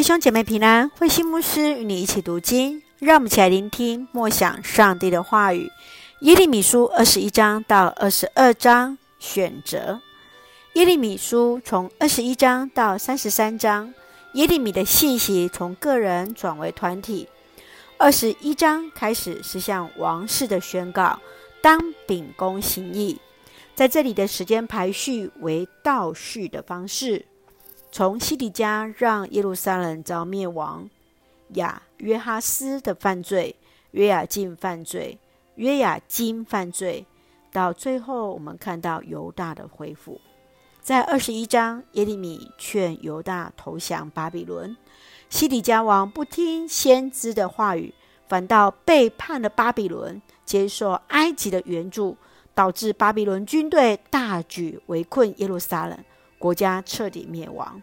弟兄姐妹平安，慧心牧师与你一起读经，让我们一起来聆听默想上帝的话语。耶利米书二十一章到二十二章选择。耶利米书从二十一章到三十三章，耶利米的信息从个人转为团体。二十一章开始是向王室的宣告，当秉公行义。在这里的时间排序为倒序的方式。从西底家让耶路撒冷遭灭亡，亚约哈斯的犯罪，约雅敬犯罪，约雅斤犯罪，到最后我们看到犹大的恢复。在二十一章，耶利米劝犹大投降巴比伦，西底家王不听先知的话语，反倒背叛了巴比伦，接受埃及的援助，导致巴比伦军队大举围困耶路撒冷。国家彻底灭亡。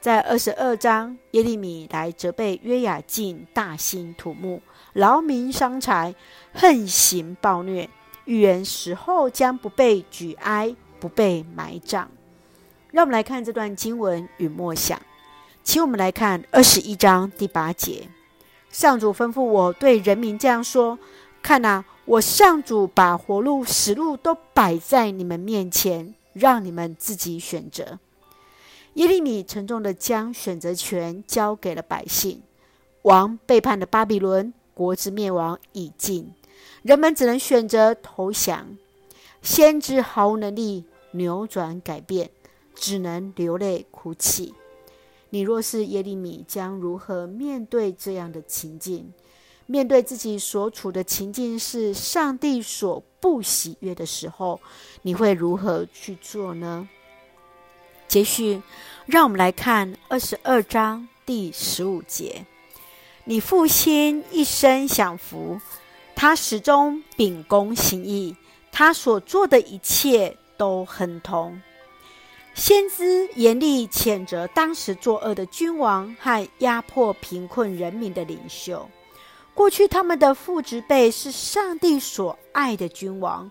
在二十二章，耶利米来责备约雅敬大兴土木，劳民伤财，横行暴虐，预言死后将不被举哀，不被埋葬。让我们来看这段经文与默想。请我们来看二十一章第八节：上主吩咐我对人民这样说：看哪，我上主把活路、死路都摆在你们面前。让你们自己选择。耶利米沉重地将选择权交给了百姓。王背叛了巴比伦，国之灭亡已近，人们只能选择投降。先知毫无能力扭转改变，只能流泪哭泣。你若是耶利米，将如何面对这样的情境？面对自己所处的情境是上帝所不喜悦的时候，你会如何去做呢？接续，让我们来看二十二章第十五节：你父亲一生享福，他始终秉公行义，他所做的一切都亨通。先知严厉谴责当时作恶的君王和压迫贫困人民的领袖。过去他们的父执辈是上帝所爱的君王，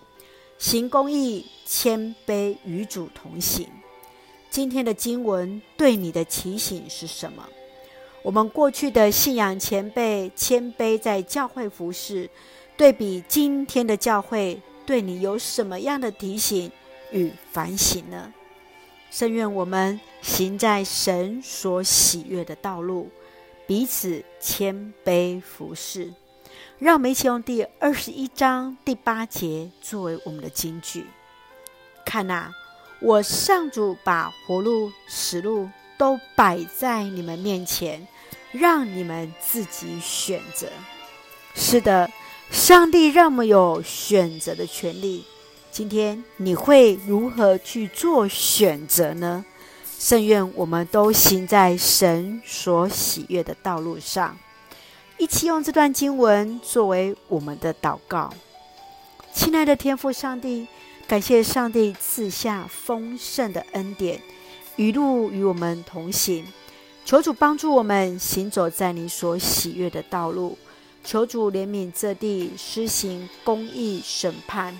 行公义、谦卑，与主同行。今天的经文对你的提醒是什么？我们过去的信仰前辈谦卑在教会服侍，对比今天的教会，对你有什么样的提醒与反省呢？圣愿我们行在神所喜悦的道路。彼此谦卑服侍，让我们一起用第二十一章第八节作为我们的金句。看哪、啊，我上主把活路、死路都摆在你们面前，让你们自己选择。是的，上帝让我们有选择的权利。今天你会如何去做选择呢？圣愿我们都行在神所喜悦的道路上，一起用这段经文作为我们的祷告。亲爱的天父上帝，感谢上帝赐下丰盛的恩典，一路与我们同行。求主帮助我们行走在你所喜悦的道路。求主怜悯这地，施行公义审判。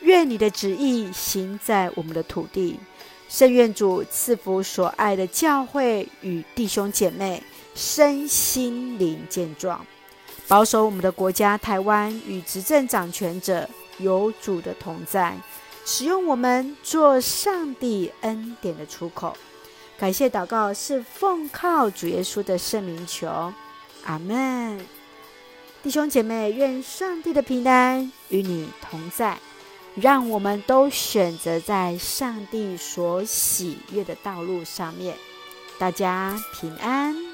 愿你的旨意行在我们的土地。圣愿主赐福所爱的教会与弟兄姐妹身心灵健壮，保守我们的国家台湾与执政掌权者有主的同在，使用我们做上帝恩典的出口。感谢祷告是奉靠主耶稣的圣名求，阿门。弟兄姐妹，愿上帝的平安与你同在。让我们都选择在上帝所喜悦的道路上面，大家平安。